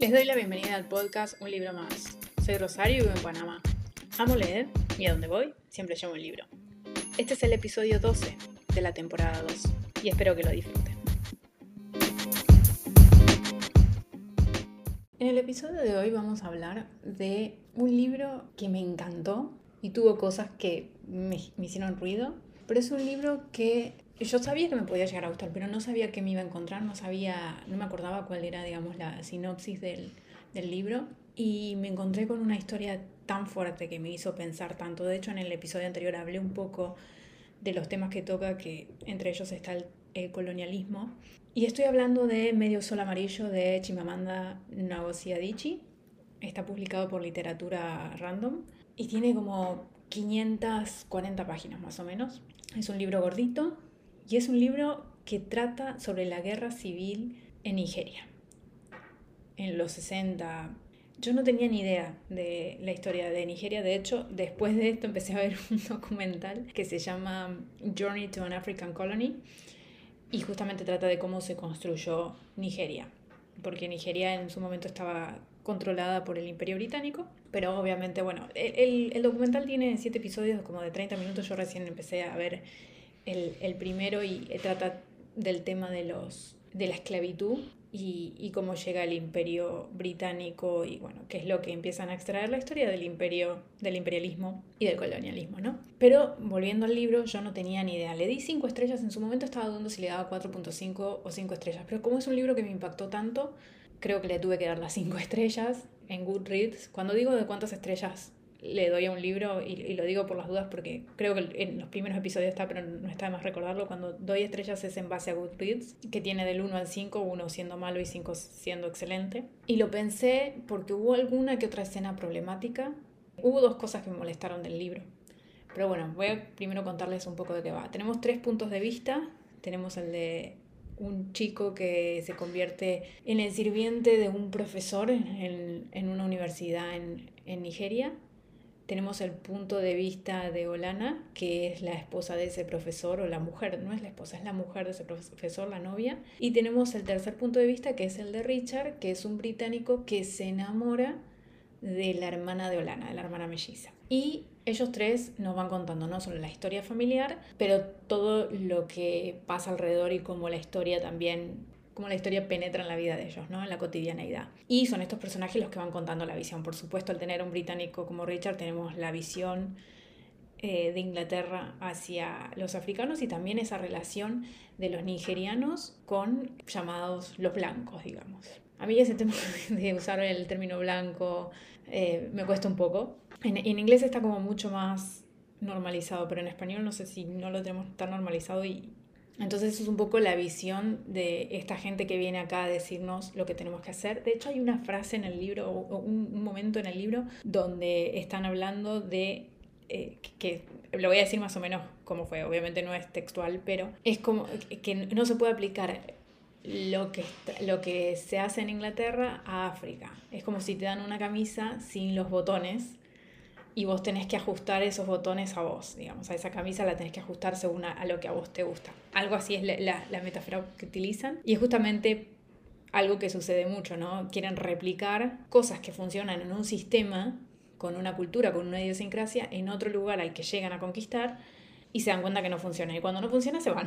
Les doy la bienvenida al podcast Un libro más. Soy Rosario y vivo en Panamá. Amo leer y a donde voy siempre llevo un libro. Este es el episodio 12 de la temporada 2 y espero que lo disfruten. En el episodio de hoy vamos a hablar de un libro que me encantó y tuvo cosas que me, me hicieron ruido, pero es un libro que yo sabía que me podía llegar a gustar, pero no sabía qué me iba a encontrar, no sabía, no me acordaba cuál era, digamos, la sinopsis del, del libro. Y me encontré con una historia tan fuerte que me hizo pensar tanto. De hecho, en el episodio anterior hablé un poco de los temas que toca, que entre ellos está el, el colonialismo. Y estoy hablando de Medio Sol Amarillo de Chimamanda Ngozi Adichie. Está publicado por Literatura Random y tiene como 540 páginas más o menos. Es un libro gordito, y es un libro que trata sobre la guerra civil en Nigeria. En los 60. Yo no tenía ni idea de la historia de Nigeria. De hecho, después de esto empecé a ver un documental que se llama Journey to an African Colony. Y justamente trata de cómo se construyó Nigeria. Porque Nigeria en su momento estaba controlada por el Imperio Británico. Pero obviamente, bueno, el, documental tiene siete episodios como de 30 minutos. Yo recién empecé a ver el, el primero y trata del tema de, los, de la esclavitud y, y, cómo llega el imperio británico y bueno, qué es lo que empiezan a extraer la historia del imperio, del imperialismo y del colonialismo, ¿no? Pero volviendo al libro, yo no tenía ni idea. Le di cinco estrellas, en su momento estaba dudando si le daba 4.5 o 5 estrellas, pero como es un libro que me impactó tanto, creo que le tuve que dar las 5 estrellas en Goodreads. Cuando digo de cuántas estrellas le doy a un libro y, y, lo digo por las dudas porque creo que en los primeros episodios está, pero no está de más recordarlo. Cuando doy estrellas es en base a Goodreads, que tiene del 1 al 5, 1 siendo malo y 5 siendo excelente. Y lo pensé porque hubo alguna que otra escena problemática. Hubo dos cosas que me molestaron del libro. Pero bueno, voy a primero contarles un poco de qué va. Tenemos tres puntos de vista. Tenemos el de un chico que se convierte en el sirviente de un profesor en, en una universidad en, en Nigeria tenemos el punto de vista de Olana, que es la esposa de ese profesor, o la mujer, no es la esposa, es la mujer de ese profesor, la novia. Y tenemos el tercer punto de vista, que es el de Richard, que es un británico que se enamora de la hermana de Olana, de la hermana melliza. Y ellos tres nos van contando no solo la historia familiar, pero todo lo que pasa alrededor y cómo la historia también cómo la historia penetra en la vida de ellos, ¿no? en la cotidianeidad. Y son estos personajes los que van contando la visión. Por supuesto, al tener un británico como Richard, tenemos la visión eh, de Inglaterra hacia los africanos y también esa relación de los nigerianos con llamados los blancos, digamos. A mí ese tema de usar el término blanco eh, me cuesta un poco. En, en inglés está como mucho más normalizado, pero en español no sé si no lo tenemos tan normalizado y, entonces es un poco la visión de esta gente que viene acá a decirnos lo que tenemos que hacer. De hecho hay una frase en el libro, o un momento en el libro, donde están hablando de eh, que lo voy a decir más o menos como fue, obviamente no es textual, pero es como que no se puede aplicar lo que, lo que se hace en Inglaterra a África. Es como si te dan una camisa sin los botones y vos tenés que ajustar esos botones a vos, digamos, a esa camisa la tenés que ajustar según a, lo que a vos te gusta. Algo así es la, la, la, metáfora que utilizan y es justamente algo que sucede mucho, ¿no? Quieren replicar cosas que funcionan en un sistema, con una cultura, con una idiosincrasia, en otro lugar al que llegan a conquistar y se dan cuenta que no funciona. Y cuando no funciona, se van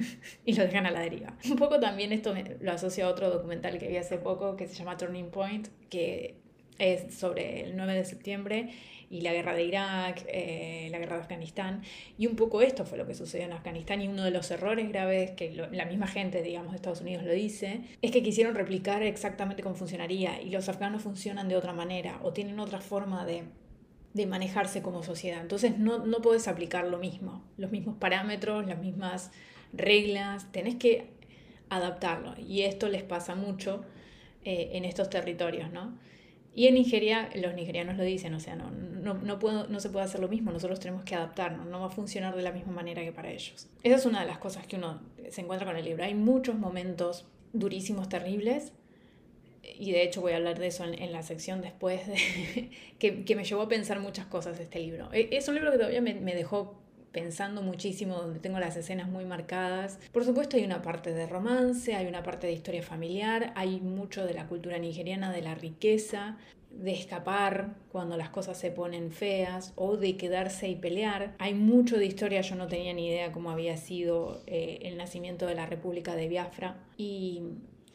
y lo dejan a la deriva. Un poco también esto me, lo asocio a otro documental que vi hace poco que se llama Turning Point, que es sobre el 9 de septiembre y la guerra de Irak, eh, la guerra de Afganistán. Y un poco esto fue lo que sucedió en Afganistán y uno de los errores graves que la misma gente, digamos, de Estados Unidos lo dice, es que quisieron replicar exactamente cómo funcionaría y los afganos funcionan de otra manera o tienen otra forma de, de manejarse como sociedad. Entonces no, no puedes aplicar lo mismo, los mismos parámetros, las mismas reglas, tenés que adaptarlo. Y esto les pasa mucho eh, en estos territorios, ¿no? Y en Nigeria, los nigerianos lo dicen, o sea, no, no, no, puedo, no se puede hacer lo mismo, nosotros tenemos que adaptarnos, no va a funcionar de la misma manera que para ellos. Esa es una de las cosas que uno se encuentra con el libro. Hay muchos momentos durísimos, terribles, y de hecho voy a hablar de eso en, la sección después, de, que, que, me llevó a pensar muchas cosas este libro. E, es un libro que todavía me dejó pensando muchísimo, donde tengo las escenas muy marcadas. Por supuesto hay una parte de romance, hay una parte de historia familiar, hay mucho de la cultura nigeriana, de la riqueza, de escapar cuando las cosas se ponen feas o de quedarse y pelear. Hay mucho de historia, yo no tenía ni idea cómo había sido eh, el nacimiento de la República de Biafra y,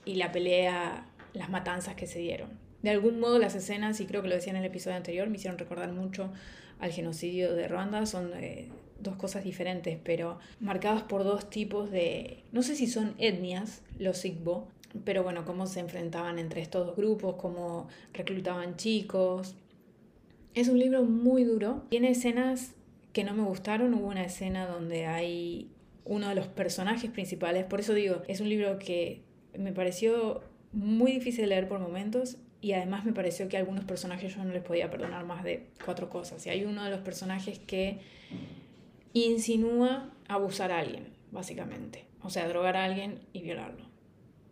y la pelea, las matanzas que se dieron. De algún modo las escenas, y creo que lo decía en el episodio anterior, me hicieron recordar mucho al genocidio de Ruanda, son eh, dos cosas diferentes, pero marcadas por dos tipos de, no sé si son etnias, los Igbo, pero bueno, cómo se enfrentaban entre estos dos grupos, cómo reclutaban chicos. Es un libro muy duro, tiene escenas que no me gustaron, hubo una escena donde hay uno de los personajes principales, por eso digo, es un libro que me pareció muy difícil de leer por momentos y además me pareció que a algunos personajes yo no les podía perdonar más de cuatro cosas. Y hay uno de los personajes que insinúa abusar a alguien, básicamente. O sea, drogar a alguien y violarlo.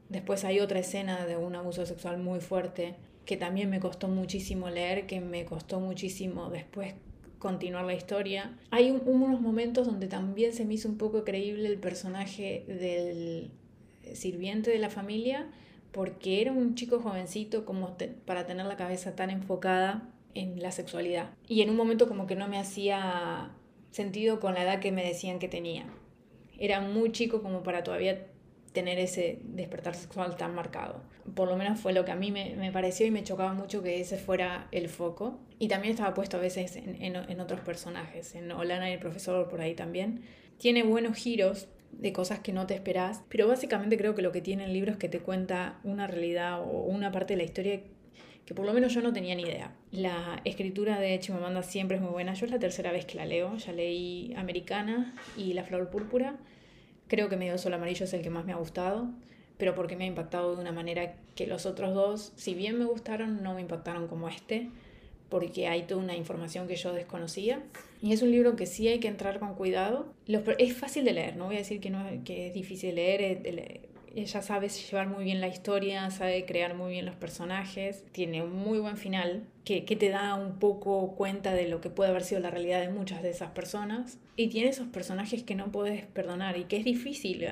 Después hay otra escena de un abuso sexual muy fuerte que también me costó muchísimo leer, que me costó muchísimo después continuar la historia. Hay unos momentos donde también se me hizo un poco creíble el personaje del sirviente de la familia, porque era un chico jovencito como para tener la cabeza tan enfocada en la sexualidad. Y en un momento como que no me hacía sentido con la edad que me decían que tenía. Era muy chico como para todavía tener ese despertar sexual tan marcado. Por lo menos fue lo que a mí me, pareció y me chocaba mucho que ese fuera el foco. Y también estaba puesto a veces en, en otros personajes, en Olana y el profesor por ahí también. Tiene buenos giros, de cosas que no te esperás, pero básicamente creo que lo que tiene el libro es que te cuenta una realidad o una parte de la historia que por lo menos yo no tenía ni idea. La escritura de Chimamanda siempre es muy buena. Yo es la tercera vez que la leo. Ya leí Americana y La Flor Púrpura. Creo que Medio Sol Amarillo es el que más me ha gustado, pero porque me ha impactado de una manera que los otros dos, si bien me gustaron, no me impactaron como este porque hay toda una información que yo desconocía. Y es un libro que sí hay que entrar con cuidado. es fácil de leer, no voy a decir que, no, que es difícil de leer. Ella sabe llevar muy bien la historia, sabe crear muy bien los personajes, tiene un muy buen final que, que, te da un poco cuenta de lo que puede haber sido la realidad de muchas de esas personas. Y tiene esos personajes que no puedes perdonar y que es difícil.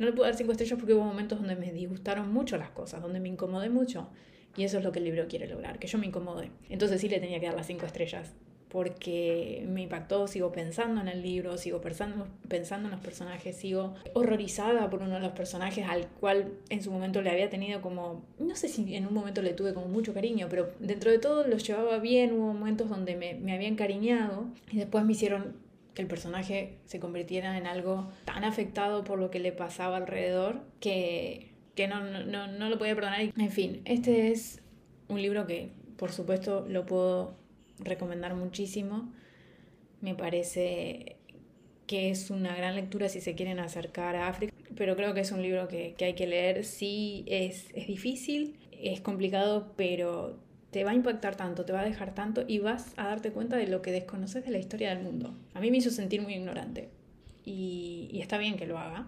No le puedo dar cinco estrellas porque hubo momentos donde me disgustaron mucho las cosas, donde me incomodé mucho. Y eso es lo que el libro quiere lograr, que yo me incomode. Entonces sí le tenía que dar las cinco estrellas, porque me impactó, sigo pensando en el libro, sigo pensando, pensando en los personajes, sigo horrorizada por uno de los personajes al cual en su momento le había tenido como, no sé si en un momento le tuve como mucho cariño, pero dentro de todo los llevaba bien, hubo momentos donde me, me había encariñado y después me hicieron que el personaje se convirtiera en algo tan afectado por lo que le pasaba alrededor que que no, no, no lo podía perdonar. En fin, este es un libro que por supuesto lo puedo recomendar muchísimo. Me parece que es una gran lectura si se quieren acercar a África, pero creo que es un libro que, que hay que leer. Sí, es, es difícil, es complicado, pero te va a impactar tanto, te va a dejar tanto y vas a darte cuenta de lo que desconoces de la historia del mundo. A mí me hizo sentir muy ignorante y, y está bien que lo haga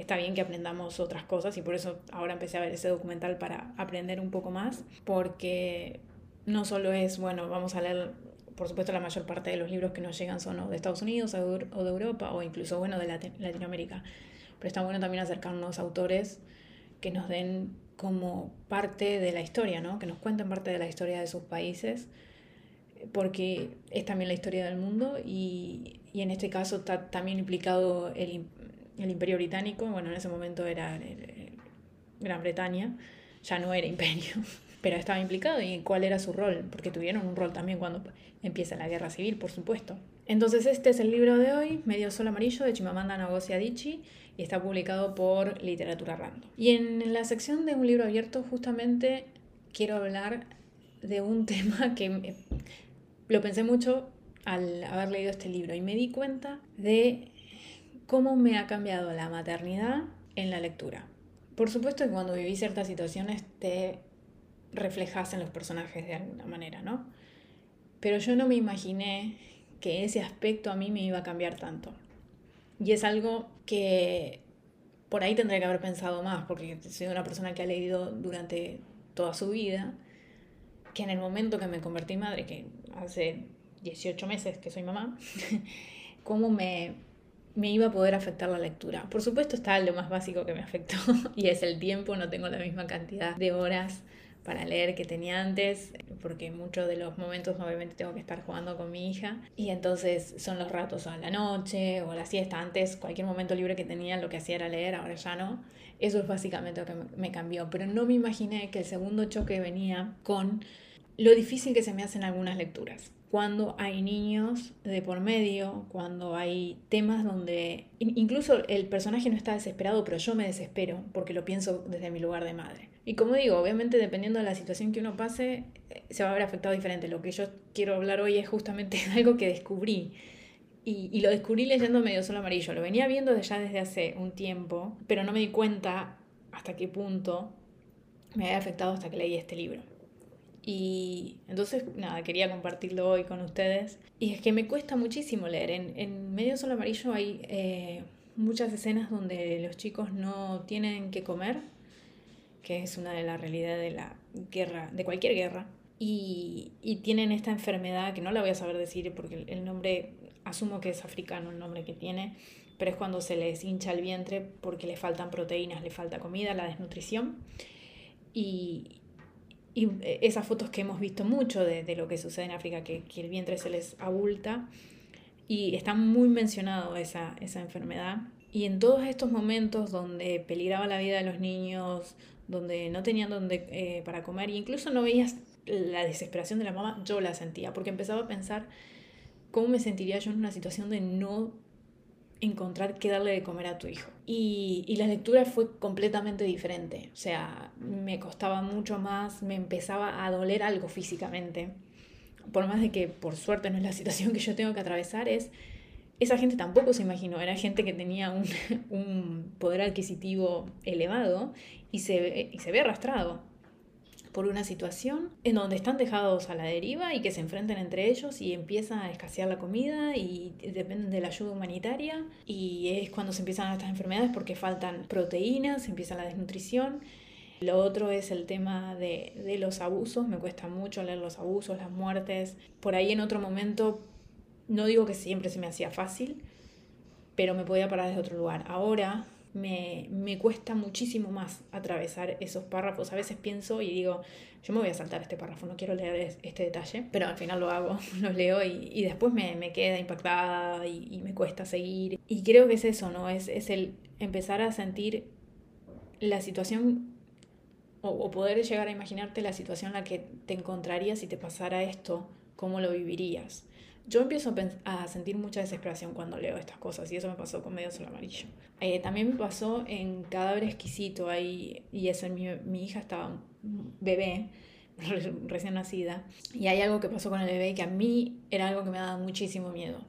está bien que aprendamos otras cosas y por eso ahora empecé a ver ese documental para aprender un poco más, porque no solo es, bueno, vamos a leer, por supuesto la mayor parte de los libros que nos llegan son de Estados Unidos o de Europa o incluso, bueno, de Latinoamérica, pero está bueno también acercarnos a autores que nos den como parte de la historia, ¿no? Que nos cuenten parte de la historia de sus países, porque es también la historia del mundo y, y en este caso está también implicado el, el imperio británico, bueno, en ese momento era Gran Bretaña, ya no era imperio, pero estaba implicado y cuál era su rol, porque tuvieron un rol también cuando empieza la guerra civil, por supuesto. Entonces este es el libro de hoy, Medio Sol Amarillo, de Chimamanda Ngozi Adichie, y está publicado por Literatura Random. Y en la sección de un libro abierto justamente quiero hablar de un tema que lo pensé mucho al haber leído este libro y me di cuenta de cómo me ha cambiado la maternidad en la lectura. Por supuesto que cuando viví ciertas situaciones te reflejas en los personajes de alguna manera, ¿no? Pero yo no me imaginé que ese aspecto a mí me iba a cambiar tanto. Y es algo que por ahí tendría que haber pensado más, porque soy una persona que ha leído durante toda su vida, que en el momento que me convertí madre, que hace 18 meses que soy mamá, cómo me, me iba a poder afectar la lectura. Por supuesto está lo más básico que me afectó y es el tiempo, no tengo la misma cantidad de horas para leer que tenía antes, porque muchos de los momentos obviamente tengo que estar jugando con mi hija y entonces son los ratos a la noche o la siesta. Antes cualquier momento libre que tenía lo que hacía era leer, ahora ya no. Eso es básicamente lo que me cambió, pero no me imaginé que el segundo choque venía con lo difícil que se me hacen algunas lecturas cuando hay niños de por medio, cuando hay temas donde incluso el personaje no está desesperado, pero yo me desespero porque lo pienso desde mi lugar de madre. Y como digo, obviamente dependiendo de la situación que uno pase, eh, se va a ver afectado diferente. Lo que yo quiero hablar hoy es justamente algo que descubrí. Y, lo descubrí leyendo Medio Sol Amarillo. Lo venía viendo ya desde hace un tiempo, pero no me di cuenta hasta qué punto me había afectado hasta que leí este libro. Y entonces, nada, quería compartirlo hoy con ustedes. Y es que me cuesta muchísimo leer. En, en Medio Sol Amarillo hay eh, muchas escenas donde los chicos no tienen que comer, que es una de las realidades de la guerra, de cualquier guerra. Y, y, tienen esta enfermedad que no la voy a saber decir porque el nombre, asumo que es africano el nombre que tiene, pero es cuando se les hincha el vientre porque le faltan proteínas, le falta comida, la desnutrición. Y, y eh, esas fotos que hemos visto mucho de, de lo que sucede en África, que, que, el vientre se les abulta, y está muy mencionado esa, esa enfermedad. Y en todos estos momentos donde peligraba la vida de los niños, donde no tenían donde, eh, para comer, e incluso no veías la desesperación de la mamá, yo la sentía, porque empezaba a pensar cómo me sentiría yo en una situación de no encontrar qué darle de comer a tu hijo. Y, y, la lectura fue completamente diferente. O sea, me costaba mucho más, me empezaba a doler algo físicamente. Por más de que por suerte no es la situación que yo tengo que atravesar, es... Esa gente tampoco se imaginó, era gente que tenía un, un poder adquisitivo elevado y se, y se ve arrastrado por una situación en donde están dejados a la deriva y que se enfrenten entre ellos y empieza a escasear la comida y dependen de la ayuda humanitaria y es cuando se empiezan estas enfermedades porque faltan proteínas, empieza la desnutrición. Lo otro es el tema de, de los abusos, me cuesta mucho leer los abusos, las muertes. Por ahí en otro momento, no digo que siempre se me hacía fácil, pero me podía parar desde otro lugar. Ahora me, me, cuesta muchísimo más atravesar esos párrafos. A veces pienso y digo, yo me voy a saltar este párrafo, no quiero leer este detalle, pero al final lo hago, lo leo y, y después me, me, queda impactada y, me cuesta seguir. Y creo que es eso, ¿no? Es, es el empezar a sentir la situación o, o poder llegar a imaginarte la situación en la que te encontrarías si te pasara esto, cómo lo vivirías. Yo empiezo a, sentir mucha desesperación cuando leo estas cosas y eso me pasó con Medio Sol Amarillo. Eh, también me pasó en Cadáver Exquisito, ahí, y eso, mi, hija estaba bebé, recién nacida, y hay algo que pasó con el bebé que a mí era algo que me daba muchísimo miedo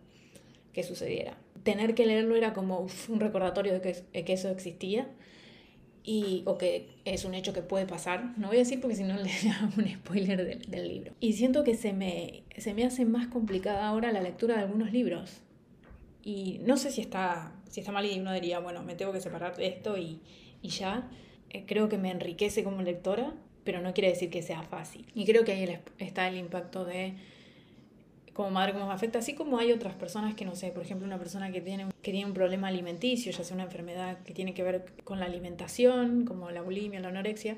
que sucediera. Tener que leerlo era como un recordatorio de que eso existía y, o que es un hecho que puede pasar. No voy a decir porque si no le hago un spoiler del, del, libro. Y siento que se me, se me hace más complicada ahora la lectura de algunos libros. Y no sé si está, si está mal y uno diría, bueno, me tengo que separar de esto y, y ya. Eh, creo que me enriquece como lectora, pero no quiere decir que sea fácil. Y creo que ahí está el impacto de como madre cómo me afecta, así como hay otras personas que no sé, por ejemplo, una persona que tiene, que tiene un problema alimenticio, ya sea una enfermedad que tiene que ver con la alimentación, como la bulimia, la anorexia,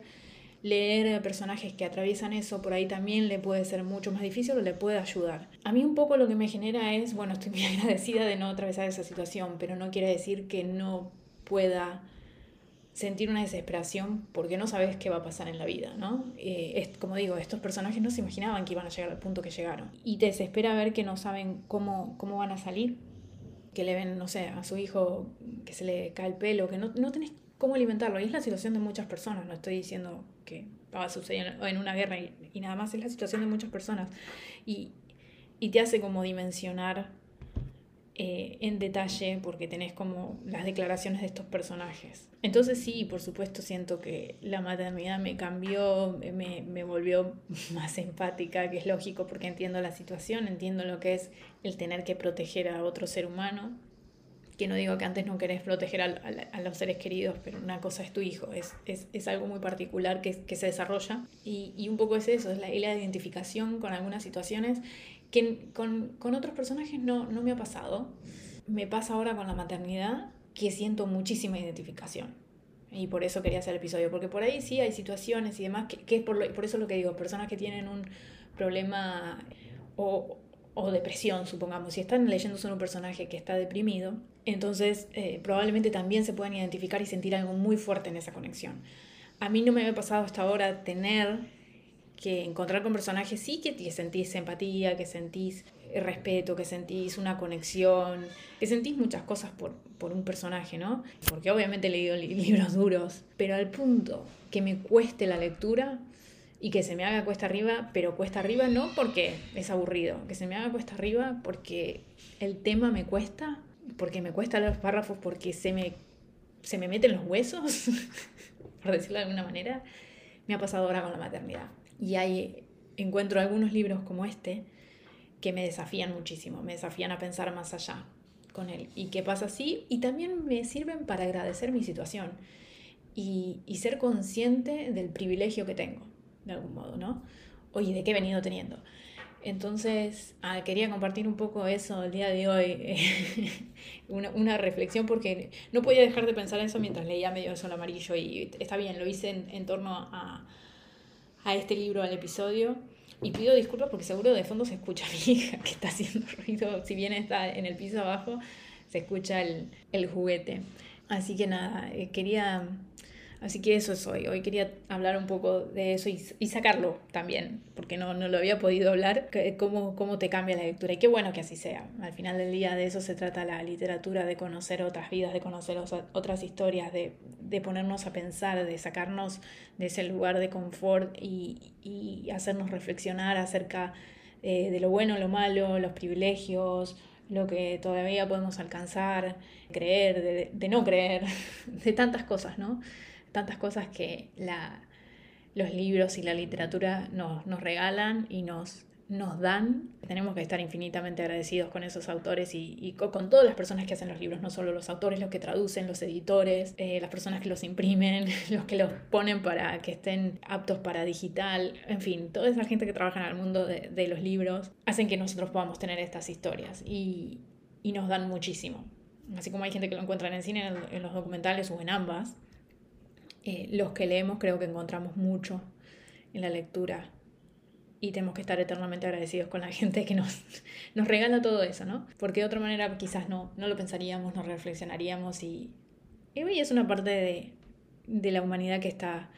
leer personajes que atraviesan eso por ahí también le puede ser mucho más difícil o le puede ayudar. A mí un poco lo que me genera es, bueno, estoy muy agradecida de no atravesar esa situación, pero no quiere decir que no pueda sentir una desesperación porque no sabes qué va a pasar en la vida, ¿no? Eh, es, como digo, estos personajes no se imaginaban que iban a llegar al punto que llegaron. Y te desespera ver que no saben cómo, cómo van a salir, que le ven, no sé, a su hijo que se le cae el pelo, que no, no tenés cómo alimentarlo. Y es la situación de muchas personas, no estoy diciendo que va a suceder en una guerra y, y nada más, es la situación de muchas personas. Y, y te hace como dimensionar eh, en detalle porque tenés como las declaraciones de estos personajes. Entonces sí, por supuesto siento que la maternidad me cambió, me, me volvió más empática, que es lógico porque entiendo la situación, entiendo lo que es el tener que proteger a otro ser humano. Que no digo que antes no querés proteger a, a, a los seres queridos, pero una cosa es tu hijo, es, es, es algo muy particular que, que se desarrolla. Y, y, un poco es eso, es la, la identificación con algunas situaciones que con, con otros personajes no, no me ha pasado. Me pasa ahora con la maternidad que siento muchísima identificación. Y por eso quería hacer el episodio, porque por ahí sí hay situaciones y demás, que, que es por, por eso lo que digo, personas que tienen un problema o, o depresión, supongamos, si están leyendo sobre un personaje que está deprimido, entonces eh, probablemente también se puedan identificar y sentir algo muy fuerte en esa conexión. A mí no me había pasado hasta ahora tener que encontrar con personajes, sí que, que sentís empatía, que sentís respeto, que sentís una conexión, que sentís muchas cosas por, por un personaje, ¿no? Porque obviamente he leído libros duros, pero al punto que me cueste la lectura y que se me haga cuesta arriba, pero cuesta arriba no porque es aburrido, que se me haga cuesta arriba porque el tema me cuesta, porque me cuesta los párrafos, porque se me, se me meten los huesos, por decirlo de alguna manera, me ha pasado ahora con la maternidad. Y ahí encuentro algunos libros como este que me desafían muchísimo, me desafían a pensar más allá con él. ¿Y qué pasa así? Y también me sirven para agradecer mi situación y, y ser consciente del privilegio que tengo, de algún modo, ¿no? Oye, ¿de qué he venido teniendo? Entonces, ah, quería compartir un poco eso el día de hoy, una, reflexión, porque no podía dejar de pensar eso mientras leía Medio de Sol Amarillo y está bien, lo hice en, en torno a, a este libro, al episodio. Y pido disculpas porque seguro de fondo se escucha a mi hija que está haciendo ruido. Si bien está en el piso abajo, se escucha el, el juguete. Así que nada, eh, quería Así que eso es hoy. Hoy quería hablar un poco de eso y, sacarlo también, porque no, no, lo había podido hablar, cómo, cómo te cambia la lectura. Y qué bueno que así sea. Al final del día de eso se trata la literatura, de conocer otras vidas, de conocer otras historias, de, de ponernos a pensar, de sacarnos de ese lugar de confort y, y hacernos reflexionar acerca eh, de lo bueno, lo malo, los privilegios, lo que todavía podemos alcanzar, creer, de, de no creer, de tantas cosas, ¿no? Tantas cosas que la, los libros y la literatura nos, nos regalan y nos, nos dan. Tenemos que estar infinitamente agradecidos con esos autores y, y, con todas las personas que hacen los libros, no solo los autores, los que traducen, los editores, eh, las personas que los imprimen, los que los ponen para que estén aptos para digital, en fin, toda esa gente que trabaja en el mundo de, de los libros hacen que nosotros podamos tener estas historias y, y, nos dan muchísimo. Así como hay gente que lo encuentra en el cine, en, los documentales o en ambas, eh, los que leemos creo que encontramos mucho en la lectura y tenemos que estar eternamente agradecidos con la gente que nos, nos regala todo eso, ¿no? Porque de otra manera quizás no, no lo pensaríamos, no reflexionaríamos y, y es una parte de, de la humanidad que, está,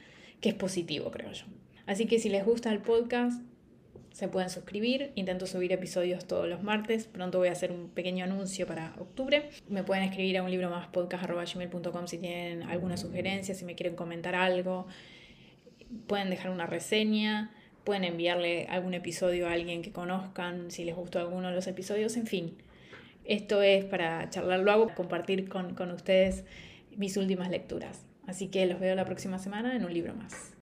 que es positivo, creo yo. Así que si les gusta el podcast, se pueden suscribir. Intento subir episodios todos los martes. Pronto voy a hacer un pequeño anuncio para octubre. Me pueden escribir a un libro más podcast.gmail.com si tienen alguna sugerencia, si me quieren comentar algo. Pueden dejar una reseña. Pueden enviarle algún episodio a alguien que conozcan, si les gustó alguno de los episodios. En fin, esto es para charlar. Lo hago, compartir con, con ustedes mis últimas lecturas. Así que los veo la próxima semana en un libro más.